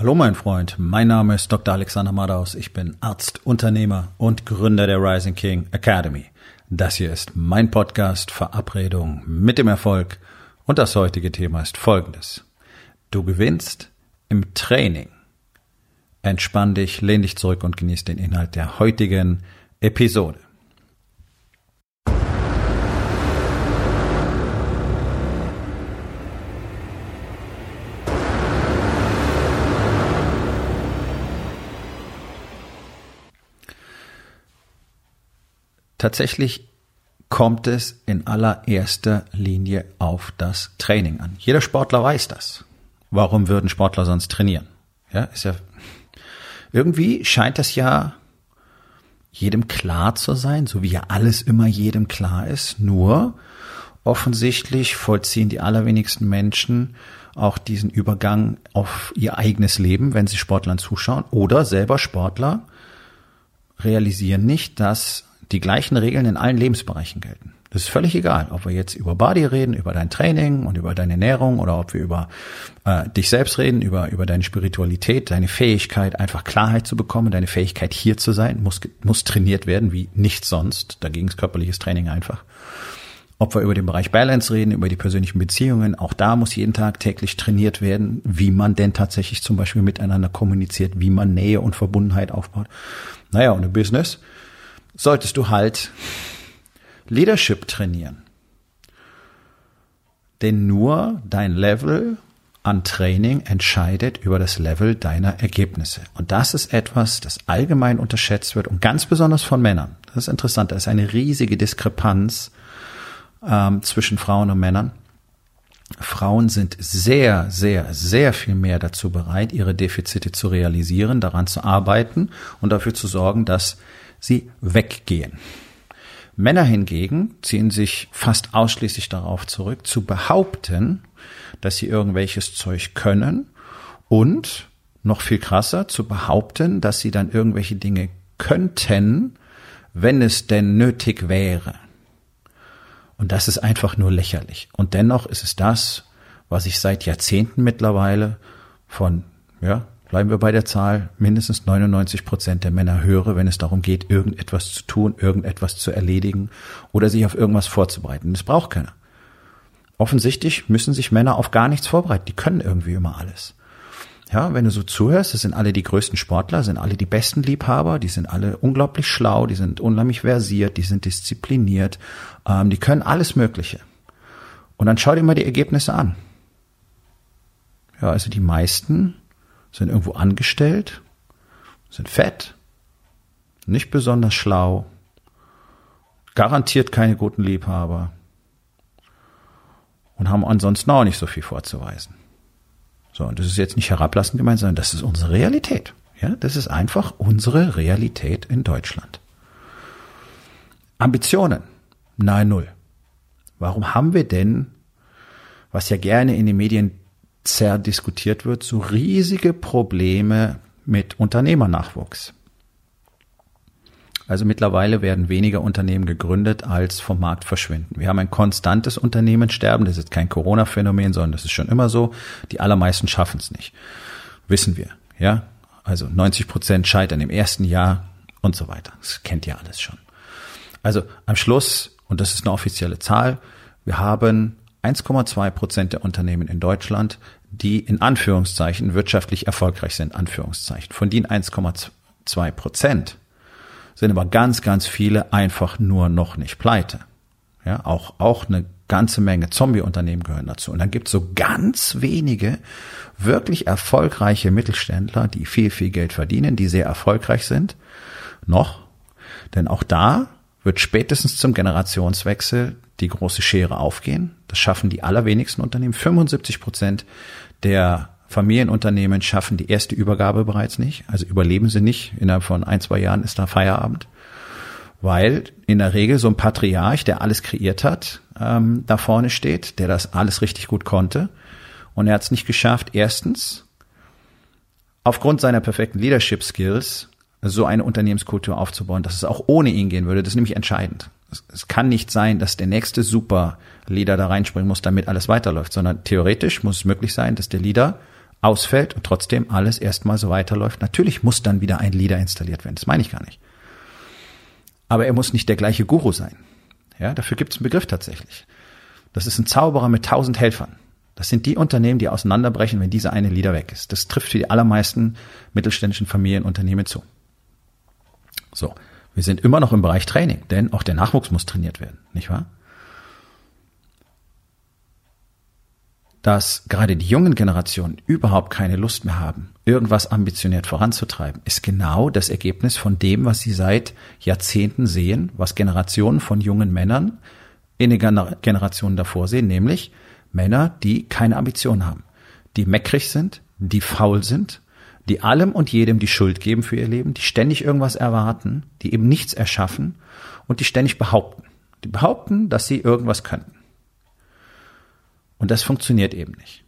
Hallo mein Freund, mein Name ist Dr. Alexander Madaus. Ich bin Arzt, Unternehmer und Gründer der Rising King Academy. Das hier ist mein Podcast Verabredung mit dem Erfolg und das heutige Thema ist folgendes. Du gewinnst im Training. Entspann dich, lehn dich zurück und genieß den Inhalt der heutigen Episode. Tatsächlich kommt es in allererster Linie auf das Training an. Jeder Sportler weiß das. Warum würden Sportler sonst trainieren? Ja, ist ja irgendwie scheint das ja jedem klar zu sein, so wie ja alles immer jedem klar ist. Nur offensichtlich vollziehen die allerwenigsten Menschen auch diesen Übergang auf ihr eigenes Leben, wenn sie Sportlern zuschauen oder selber Sportler realisieren nicht, dass die gleichen Regeln in allen Lebensbereichen gelten. Das ist völlig egal, ob wir jetzt über Body reden, über dein Training und über deine Ernährung oder ob wir über äh, dich selbst reden, über, über deine Spiritualität, deine Fähigkeit, einfach Klarheit zu bekommen, deine Fähigkeit hier zu sein, muss, muss trainiert werden wie nichts sonst. Dagegen ist körperliches Training einfach. Ob wir über den Bereich Balance reden, über die persönlichen Beziehungen, auch da muss jeden Tag täglich trainiert werden, wie man denn tatsächlich zum Beispiel miteinander kommuniziert, wie man Nähe und Verbundenheit aufbaut. Naja, und im Business solltest du halt Leadership trainieren. Denn nur dein Level an Training entscheidet über das Level deiner Ergebnisse. Und das ist etwas, das allgemein unterschätzt wird und ganz besonders von Männern. Das ist interessant. Da ist eine riesige Diskrepanz ähm, zwischen Frauen und Männern. Frauen sind sehr, sehr, sehr viel mehr dazu bereit, ihre Defizite zu realisieren, daran zu arbeiten und dafür zu sorgen, dass sie weggehen. Männer hingegen ziehen sich fast ausschließlich darauf zurück, zu behaupten, dass sie irgendwelches Zeug können und noch viel krasser, zu behaupten, dass sie dann irgendwelche Dinge könnten, wenn es denn nötig wäre. Und das ist einfach nur lächerlich. Und dennoch ist es das, was ich seit Jahrzehnten mittlerweile von ja, bleiben wir bei der Zahl, mindestens 99 Prozent der Männer höre, wenn es darum geht, irgendetwas zu tun, irgendetwas zu erledigen oder sich auf irgendwas vorzubereiten. Das braucht keiner. Offensichtlich müssen sich Männer auf gar nichts vorbereiten. Die können irgendwie immer alles. Ja, wenn du so zuhörst, das sind alle die größten Sportler, sind alle die besten Liebhaber, die sind alle unglaublich schlau, die sind unheimlich versiert, die sind diszipliniert, ähm, die können alles Mögliche. Und dann schau dir mal die Ergebnisse an. Ja, also die meisten sind irgendwo angestellt, sind fett, nicht besonders schlau, garantiert keine guten Liebhaber und haben ansonsten auch nicht so viel vorzuweisen. So, und das ist jetzt nicht herablassend gemeint, sondern das ist unsere Realität. Ja, das ist einfach unsere Realität in Deutschland. Ambitionen, nahe Null. Warum haben wir denn, was ja gerne in den Medien zerdiskutiert wird, so riesige Probleme mit Unternehmernachwuchs. Also mittlerweile werden weniger Unternehmen gegründet, als vom Markt verschwinden. Wir haben ein konstantes Unternehmenssterben. Das ist kein Corona-Phänomen, sondern das ist schon immer so. Die allermeisten schaffen es nicht. Wissen wir. Ja, also 90 Prozent scheitern im ersten Jahr und so weiter. Das kennt ihr alles schon. Also am Schluss, und das ist eine offizielle Zahl, wir haben 1,2 Prozent der Unternehmen in Deutschland, die in Anführungszeichen wirtschaftlich erfolgreich sind, Anführungszeichen. Von denen 1,2 Prozent sind aber ganz, ganz viele einfach nur noch nicht pleite. Ja, auch, auch eine ganze Menge Zombie-Unternehmen gehören dazu. Und dann gibt es so ganz wenige wirklich erfolgreiche Mittelständler, die viel, viel Geld verdienen, die sehr erfolgreich sind. Noch. Denn auch da wird spätestens zum Generationswechsel die große Schere aufgehen. Das schaffen die allerwenigsten Unternehmen. 75 Prozent der Familienunternehmen schaffen die erste Übergabe bereits nicht. Also überleben sie nicht. Innerhalb von ein, zwei Jahren ist da Feierabend. Weil in der Regel so ein Patriarch, der alles kreiert hat, ähm, da vorne steht, der das alles richtig gut konnte. Und er hat es nicht geschafft, erstens, aufgrund seiner perfekten Leadership Skills so eine Unternehmenskultur aufzubauen, dass es auch ohne ihn gehen würde. Das ist nämlich entscheidend. Es, kann nicht sein, dass der nächste Super-Leader da reinspringen muss, damit alles weiterläuft, sondern theoretisch muss es möglich sein, dass der Leader ausfällt und trotzdem alles erstmal so weiterläuft. Natürlich muss dann wieder ein Leader installiert werden. Das meine ich gar nicht. Aber er muss nicht der gleiche Guru sein. Ja, dafür gibt es einen Begriff tatsächlich. Das ist ein Zauberer mit tausend Helfern. Das sind die Unternehmen, die auseinanderbrechen, wenn dieser eine Leader weg ist. Das trifft für die allermeisten mittelständischen Familienunternehmen zu. So. Wir sind immer noch im Bereich Training, denn auch der Nachwuchs muss trainiert werden, nicht wahr? Dass gerade die jungen Generationen überhaupt keine Lust mehr haben, irgendwas ambitioniert voranzutreiben, ist genau das Ergebnis von dem, was sie seit Jahrzehnten sehen, was Generationen von jungen Männern in den Generationen davor sehen, nämlich Männer, die keine Ambition haben, die meckrig sind, die faul sind, die allem und jedem die Schuld geben für ihr Leben, die ständig irgendwas erwarten, die eben nichts erschaffen und die ständig behaupten. Die behaupten, dass sie irgendwas könnten. Und das funktioniert eben nicht.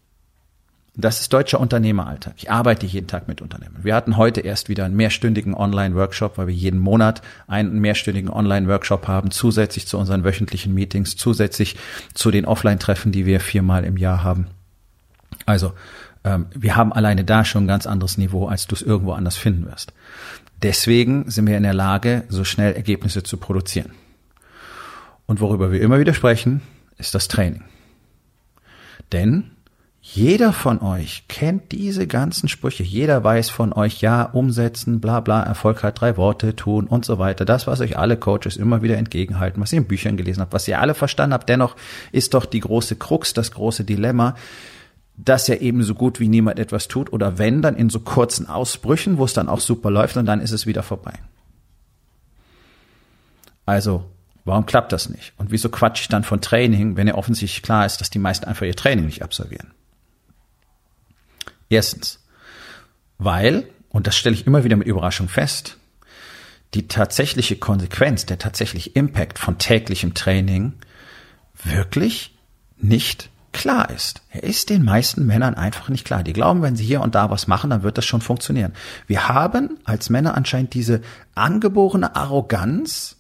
Das ist deutscher Unternehmeralltag. Ich arbeite jeden Tag mit Unternehmen. Wir hatten heute erst wieder einen mehrstündigen Online-Workshop, weil wir jeden Monat einen mehrstündigen Online-Workshop haben, zusätzlich zu unseren wöchentlichen Meetings, zusätzlich zu den Offline-Treffen, die wir viermal im Jahr haben. Also ähm, wir haben alleine da schon ein ganz anderes Niveau, als du es irgendwo anders finden wirst. Deswegen sind wir in der Lage, so schnell Ergebnisse zu produzieren. Und worüber wir immer wieder sprechen, ist das Training. Denn jeder von euch kennt diese ganzen Sprüche. Jeder weiß von euch, ja, umsetzen, bla bla, Erfolg hat drei Worte, tun und so weiter. Das, was euch alle Coaches immer wieder entgegenhalten, was ihr in Büchern gelesen habt, was ihr alle verstanden habt. Dennoch ist doch die große Krux, das große Dilemma, dass ja eben so gut wie niemand etwas tut oder wenn, dann in so kurzen Ausbrüchen, wo es dann auch super läuft und dann ist es wieder vorbei. Also, warum klappt das nicht? Und wieso quatsch ich dann von Training, wenn ja offensichtlich klar ist, dass die meisten einfach ihr Training nicht absolvieren? Erstens, weil, und das stelle ich immer wieder mit Überraschung fest, die tatsächliche Konsequenz, der tatsächliche Impact von täglichem Training wirklich nicht klar ist. Er ist den meisten Männern einfach nicht klar. Die glauben, wenn sie hier und da was machen, dann wird das schon funktionieren. Wir haben als Männer anscheinend diese angeborene Arroganz,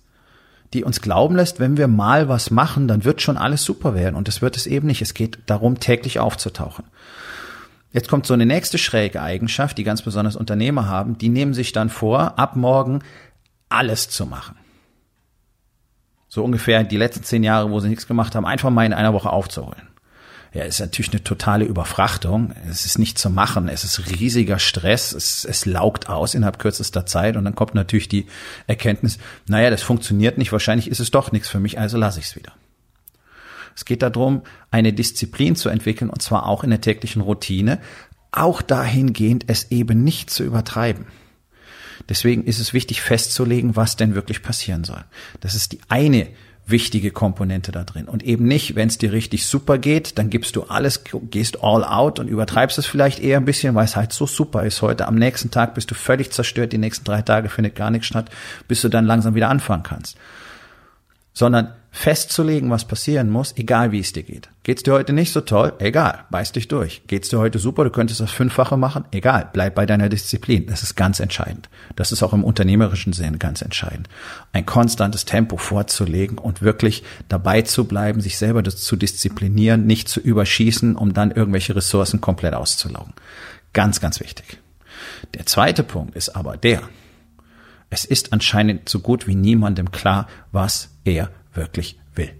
die uns glauben lässt, wenn wir mal was machen, dann wird schon alles super werden. Und das wird es eben nicht. Es geht darum, täglich aufzutauchen. Jetzt kommt so eine nächste schräge Eigenschaft, die ganz besonders Unternehmer haben. Die nehmen sich dann vor, ab morgen alles zu machen. So ungefähr die letzten zehn Jahre, wo sie nichts gemacht haben, einfach mal in einer Woche aufzuholen ja, ist natürlich eine totale Überfrachtung. Es ist nicht zu machen. Es ist riesiger Stress. Es, es laugt aus innerhalb kürzester Zeit. Und dann kommt natürlich die Erkenntnis, naja, das funktioniert nicht. Wahrscheinlich ist es doch nichts für mich, also lasse ich es wieder. Es geht darum, eine Disziplin zu entwickeln, und zwar auch in der täglichen Routine, auch dahingehend, es eben nicht zu übertreiben. Deswegen ist es wichtig festzulegen, was denn wirklich passieren soll. Das ist die eine wichtige Komponente da drin. Und eben nicht, wenn es dir richtig super geht, dann gibst du alles, gehst all out und übertreibst es vielleicht eher ein bisschen, weil es halt so super ist heute. Am nächsten Tag bist du völlig zerstört, die nächsten drei Tage findet gar nichts statt, bis du dann langsam wieder anfangen kannst. Sondern festzulegen, was passieren muss, egal wie es dir geht. Geht's dir heute nicht so toll? Egal, beiß dich durch. Geht's dir heute super? Du könntest das Fünffache machen? Egal, bleib bei deiner Disziplin. Das ist ganz entscheidend. Das ist auch im unternehmerischen Sinn ganz entscheidend. Ein konstantes Tempo vorzulegen und wirklich dabei zu bleiben, sich selber zu disziplinieren, nicht zu überschießen, um dann irgendwelche Ressourcen komplett auszulaugen. Ganz, ganz wichtig. Der zweite Punkt ist aber der, es ist anscheinend so gut wie niemandem klar, was er wirklich will.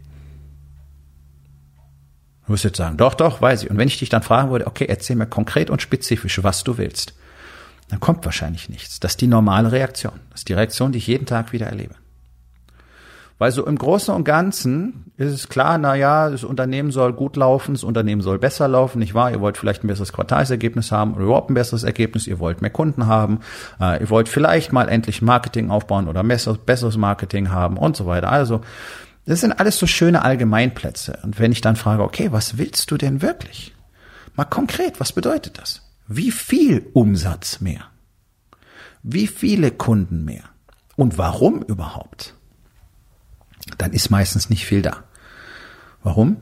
Du wirst jetzt sagen, doch, doch, weiß ich. Und wenn ich dich dann fragen würde, okay, erzähl mir konkret und spezifisch, was du willst, dann kommt wahrscheinlich nichts. Das ist die normale Reaktion. Das ist die Reaktion, die ich jeden Tag wieder erlebe. Weil so im Großen und Ganzen ist es klar, na ja, das Unternehmen soll gut laufen, das Unternehmen soll besser laufen, nicht wahr? Ihr wollt vielleicht ein besseres Quartalsergebnis haben oder überhaupt ein besseres Ergebnis, ihr wollt mehr Kunden haben, äh, ihr wollt vielleicht mal endlich Marketing aufbauen oder besseres Marketing haben und so weiter. Also, das sind alles so schöne Allgemeinplätze. Und wenn ich dann frage, okay, was willst du denn wirklich? Mal konkret, was bedeutet das? Wie viel Umsatz mehr? Wie viele Kunden mehr? Und warum überhaupt? Dann ist meistens nicht viel da. Warum?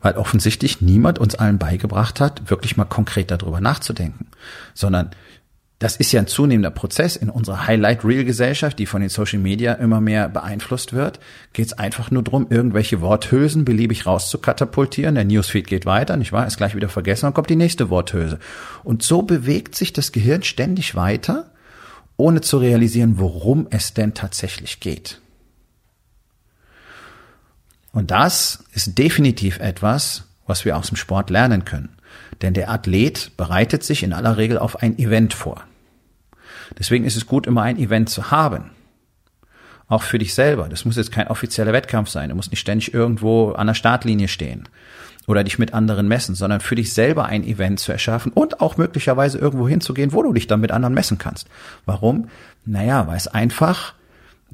Weil offensichtlich niemand uns allen beigebracht hat, wirklich mal konkret darüber nachzudenken, sondern das ist ja ein zunehmender Prozess in unserer Highlight-Reel-Gesellschaft, die von den Social Media immer mehr beeinflusst wird. Geht es einfach nur drum, irgendwelche Worthülsen beliebig rauszukatapultieren. Der Newsfeed geht weiter, nicht wahr? Ist gleich wieder vergessen, dann kommt die nächste Worthülse. Und so bewegt sich das Gehirn ständig weiter, ohne zu realisieren, worum es denn tatsächlich geht. Und das ist definitiv etwas, was wir aus dem Sport lernen können. Denn der Athlet bereitet sich in aller Regel auf ein Event vor. Deswegen ist es gut, immer ein Event zu haben. Auch für dich selber. Das muss jetzt kein offizieller Wettkampf sein. Du musst nicht ständig irgendwo an der Startlinie stehen oder dich mit anderen messen, sondern für dich selber ein Event zu erschaffen und auch möglicherweise irgendwo hinzugehen, wo du dich dann mit anderen messen kannst. Warum? Naja, weil es einfach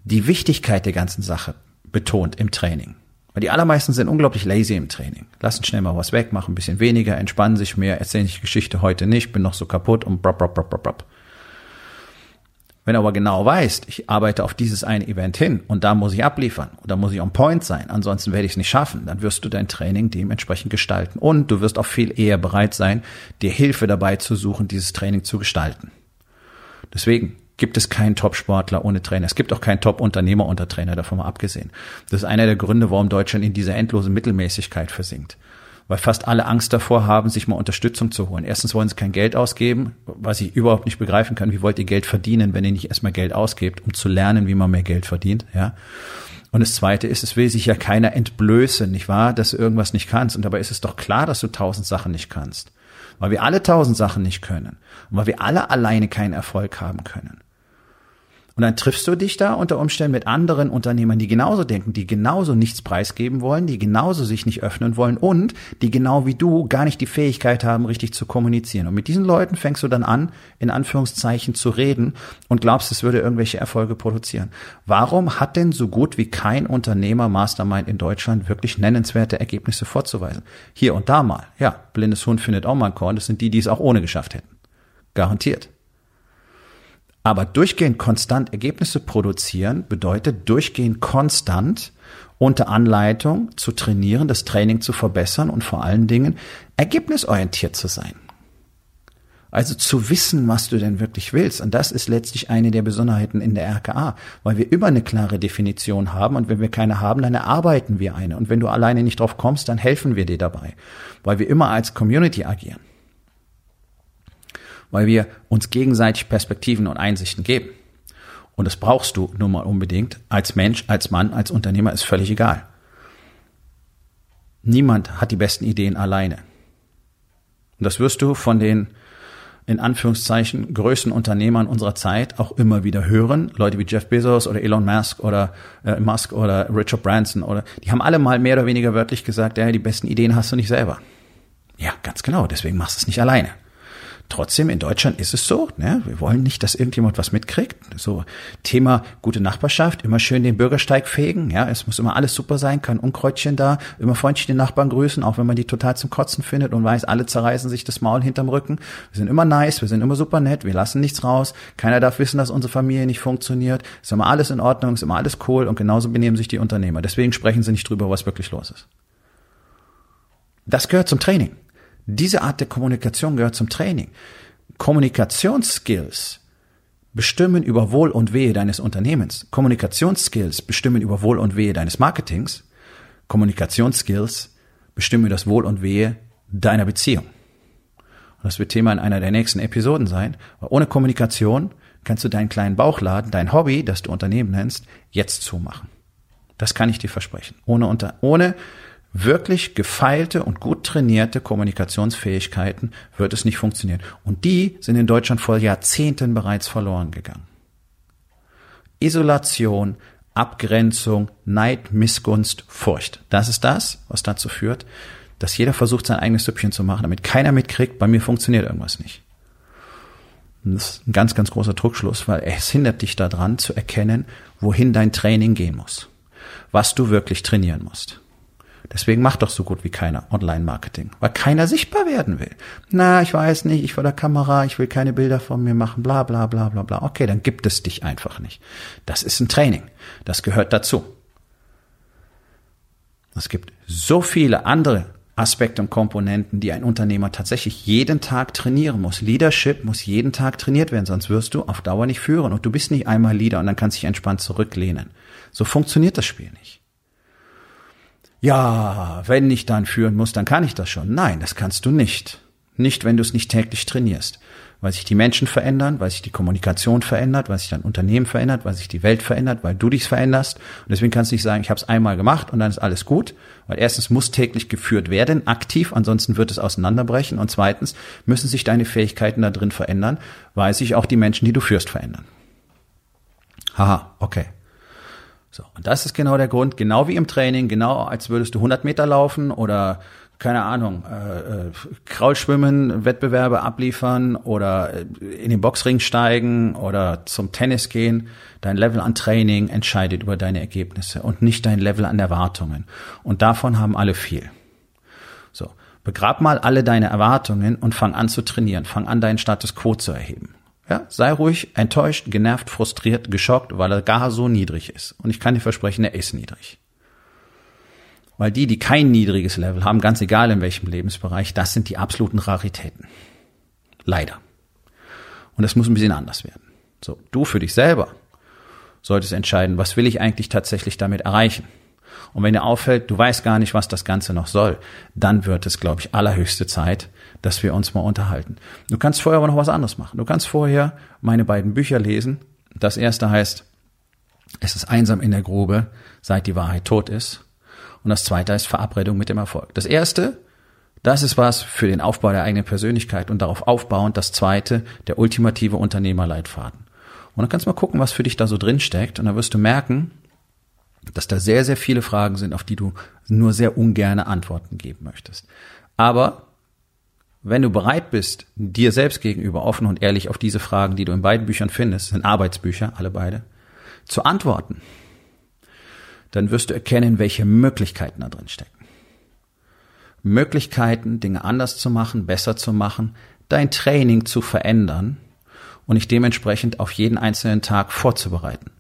die Wichtigkeit der ganzen Sache betont im Training. Weil die allermeisten sind unglaublich lazy im Training. Lassen schnell mal was weg, machen ein bisschen weniger, entspannen sich mehr, erzählen sich Geschichte heute nicht, bin noch so kaputt und brab, brab, brab, brab. Wenn du aber genau weißt, ich arbeite auf dieses eine Event hin und da muss ich abliefern da muss ich on point sein, ansonsten werde ich es nicht schaffen, dann wirst du dein Training dementsprechend gestalten und du wirst auch viel eher bereit sein, dir Hilfe dabei zu suchen, dieses Training zu gestalten. Deswegen gibt es keinen Top-Sportler ohne Trainer. Es gibt auch keinen Top-Unternehmer unter Trainer, davon mal abgesehen. Das ist einer der Gründe, warum Deutschland in dieser endlosen Mittelmäßigkeit versinkt weil fast alle Angst davor haben, sich mal Unterstützung zu holen. Erstens wollen sie kein Geld ausgeben, was ich überhaupt nicht begreifen kann. Wie wollt ihr Geld verdienen, wenn ihr nicht erstmal Geld ausgebt, um zu lernen, wie man mehr Geld verdient, ja? Und das zweite ist, es will sich ja keiner entblößen, nicht wahr, dass du irgendwas nicht kannst. Und dabei ist es doch klar, dass du tausend Sachen nicht kannst. Weil wir alle tausend Sachen nicht können. Und weil wir alle alleine keinen Erfolg haben können. Und dann triffst du dich da unter Umständen mit anderen Unternehmern, die genauso denken, die genauso nichts preisgeben wollen, die genauso sich nicht öffnen wollen und die genau wie du gar nicht die Fähigkeit haben, richtig zu kommunizieren. Und mit diesen Leuten fängst du dann an, in Anführungszeichen zu reden und glaubst, es würde irgendwelche Erfolge produzieren. Warum hat denn so gut wie kein Unternehmer Mastermind in Deutschland wirklich nennenswerte Ergebnisse vorzuweisen? Hier und da mal. Ja, blindes Hund findet auch mal ein Korn. Das sind die, die es auch ohne geschafft hätten. Garantiert. Aber durchgehend konstant Ergebnisse produzieren bedeutet durchgehend konstant unter Anleitung zu trainieren, das Training zu verbessern und vor allen Dingen ergebnisorientiert zu sein. Also zu wissen, was du denn wirklich willst. Und das ist letztlich eine der Besonderheiten in der RKA, weil wir immer eine klare Definition haben und wenn wir keine haben, dann erarbeiten wir eine. Und wenn du alleine nicht drauf kommst, dann helfen wir dir dabei, weil wir immer als Community agieren weil wir uns gegenseitig Perspektiven und Einsichten geben. Und das brauchst du nun mal unbedingt. Als Mensch, als Mann, als Unternehmer ist völlig egal. Niemand hat die besten Ideen alleine. Und das wirst du von den in Anführungszeichen größten Unternehmern unserer Zeit auch immer wieder hören. Leute wie Jeff Bezos oder Elon Musk oder äh, Musk oder Richard Branson oder die haben alle mal mehr oder weniger wörtlich gesagt, ja, die besten Ideen hast du nicht selber. Ja, ganz genau, deswegen machst du es nicht alleine. Trotzdem, in Deutschland ist es so, ne? wir wollen nicht, dass irgendjemand was mitkriegt. So Thema gute Nachbarschaft, immer schön den Bürgersteig fegen, ja, es muss immer alles super sein, kein Unkreuzchen da, immer freundlich den Nachbarn grüßen, auch wenn man die total zum Kotzen findet und weiß, alle zerreißen sich das Maul hinterm Rücken. Wir sind immer nice, wir sind immer super nett, wir lassen nichts raus, keiner darf wissen, dass unsere Familie nicht funktioniert, ist immer alles in Ordnung, ist immer alles cool und genauso benehmen sich die Unternehmer. Deswegen sprechen sie nicht drüber, was wirklich los ist. Das gehört zum Training. Diese Art der Kommunikation gehört zum Training. Kommunikationsskills bestimmen über Wohl und Wehe deines Unternehmens. Kommunikationsskills bestimmen über Wohl und Wehe deines Marketings. Kommunikationsskills bestimmen über das Wohl und Wehe deiner Beziehung. Und das wird Thema in einer der nächsten Episoden sein. Weil ohne Kommunikation kannst du deinen kleinen Bauchladen, dein Hobby, das du Unternehmen nennst, jetzt zumachen. Das kann ich dir versprechen. Ohne, unter, ohne wirklich gefeilte und gut trainierte Kommunikationsfähigkeiten wird es nicht funktionieren. Und die sind in Deutschland vor Jahrzehnten bereits verloren gegangen. Isolation, Abgrenzung, Neid, Missgunst, Furcht. Das ist das, was dazu führt, dass jeder versucht, sein eigenes Süppchen zu machen, damit keiner mitkriegt, bei mir funktioniert irgendwas nicht. Und das ist ein ganz, ganz großer Druckschluss, weil es hindert dich daran zu erkennen, wohin dein Training gehen muss, was du wirklich trainieren musst. Deswegen macht doch so gut wie keiner Online-Marketing, weil keiner sichtbar werden will. Na, ich weiß nicht, ich vor der Kamera, ich will keine Bilder von mir machen, bla bla bla bla bla. Okay, dann gibt es dich einfach nicht. Das ist ein Training. Das gehört dazu. Es gibt so viele andere Aspekte und Komponenten, die ein Unternehmer tatsächlich jeden Tag trainieren muss. Leadership muss jeden Tag trainiert werden, sonst wirst du auf Dauer nicht führen und du bist nicht einmal Leader und dann kannst du dich entspannt zurücklehnen. So funktioniert das Spiel nicht. Ja, wenn ich dann führen muss, dann kann ich das schon. Nein, das kannst du nicht. Nicht, wenn du es nicht täglich trainierst weil sich die Menschen verändern, weil sich die Kommunikation verändert, weil sich dein Unternehmen verändert, weil sich die Welt verändert, weil du dich veränderst. Und deswegen kannst du nicht sagen, ich habe es einmal gemacht und dann ist alles gut, weil erstens muss täglich geführt werden, aktiv, ansonsten wird es auseinanderbrechen. Und zweitens müssen sich deine Fähigkeiten da drin verändern, weil sich auch die Menschen, die du führst, verändern. Haha, okay. So, und das ist genau der Grund, genau wie im Training, genau als würdest du 100 Meter laufen oder keine Ahnung, äh, äh, Kraulschwimmen, Wettbewerbe abliefern oder äh, in den Boxring steigen oder zum Tennis gehen. Dein Level an Training entscheidet über deine Ergebnisse und nicht dein Level an Erwartungen. Und davon haben alle viel. So, begrab mal alle deine Erwartungen und fang an zu trainieren. Fang an, deinen Status quo zu erheben. Ja, sei ruhig, enttäuscht, genervt, frustriert, geschockt, weil er gar so niedrig ist. Und ich kann dir versprechen, er ist niedrig. Weil die, die kein niedriges Level haben, ganz egal in welchem Lebensbereich, das sind die absoluten Raritäten. Leider. Und das muss ein bisschen anders werden. So, du für dich selber solltest entscheiden, was will ich eigentlich tatsächlich damit erreichen? Und wenn dir auffällt, du weißt gar nicht, was das Ganze noch soll, dann wird es, glaube ich, allerhöchste Zeit, dass wir uns mal unterhalten. Du kannst vorher aber noch was anderes machen. Du kannst vorher meine beiden Bücher lesen. Das erste heißt, es ist einsam in der Grube, seit die Wahrheit tot ist. Und das zweite ist Verabredung mit dem Erfolg. Das erste, das ist was für den Aufbau der eigenen Persönlichkeit und darauf aufbauend das zweite, der ultimative Unternehmerleitfaden. Und dann kannst du mal gucken, was für dich da so drin steckt und dann wirst du merken, dass da sehr, sehr viele Fragen sind, auf die du nur sehr ungerne Antworten geben möchtest. Aber wenn du bereit bist, dir selbst gegenüber offen und ehrlich auf diese Fragen, die du in beiden Büchern findest, sind Arbeitsbücher, alle beide, zu antworten, dann wirst du erkennen, welche Möglichkeiten da drin stecken. Möglichkeiten, Dinge anders zu machen, besser zu machen, dein Training zu verändern und dich dementsprechend auf jeden einzelnen Tag vorzubereiten.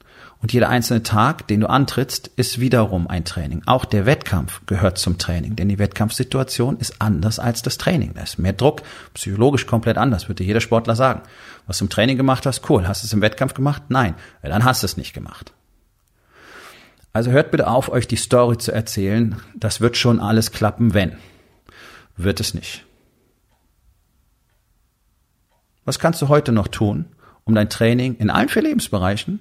Und jeder einzelne Tag, den du antrittst, ist wiederum ein Training. Auch der Wettkampf gehört zum Training, denn die Wettkampfsituation ist anders als das Training. Da ist mehr Druck, psychologisch komplett anders, würde jeder Sportler sagen. Was du im Training gemacht hast, cool. Hast du es im Wettkampf gemacht? Nein, dann hast du es nicht gemacht. Also hört bitte auf, euch die Story zu erzählen. Das wird schon alles klappen, wenn. Wird es nicht. Was kannst du heute noch tun, um dein Training in allen vier Lebensbereichen